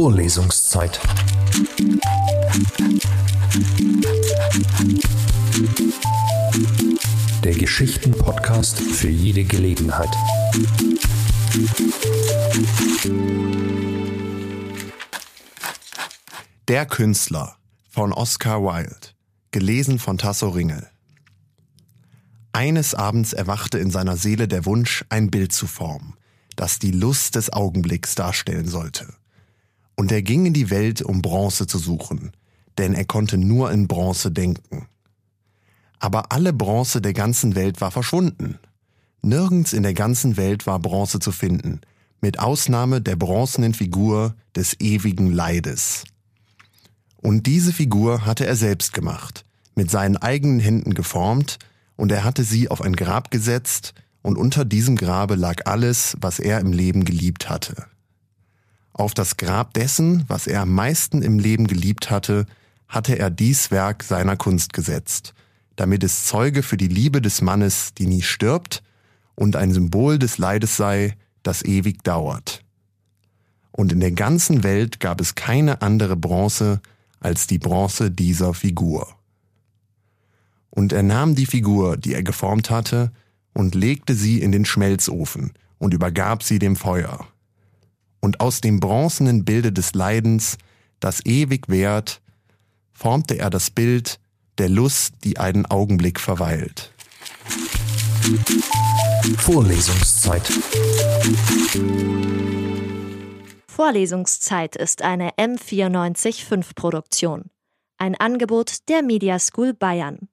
Vorlesungszeit. Der Geschichten-Podcast für jede Gelegenheit. Der Künstler von Oscar Wilde. Gelesen von Tasso Ringel. Eines Abends erwachte in seiner Seele der Wunsch, ein Bild zu formen, das die Lust des Augenblicks darstellen sollte. Und er ging in die Welt, um Bronze zu suchen, denn er konnte nur in Bronze denken. Aber alle Bronze der ganzen Welt war verschwunden. Nirgends in der ganzen Welt war Bronze zu finden, mit Ausnahme der bronzenen Figur des ewigen Leides. Und diese Figur hatte er selbst gemacht, mit seinen eigenen Händen geformt, und er hatte sie auf ein Grab gesetzt, und unter diesem Grabe lag alles, was er im Leben geliebt hatte. Auf das Grab dessen, was er am meisten im Leben geliebt hatte, hatte er dies Werk seiner Kunst gesetzt, damit es Zeuge für die Liebe des Mannes, die nie stirbt, und ein Symbol des Leides sei, das ewig dauert. Und in der ganzen Welt gab es keine andere Bronze als die Bronze dieser Figur. Und er nahm die Figur, die er geformt hatte, und legte sie in den Schmelzofen und übergab sie dem Feuer und aus dem bronzenen Bilde des Leidens, das ewig währt, formte er das Bild der Lust, die einen Augenblick verweilt. Vorlesungszeit. Vorlesungszeit ist eine M945 Produktion. Ein Angebot der Media School Bayern.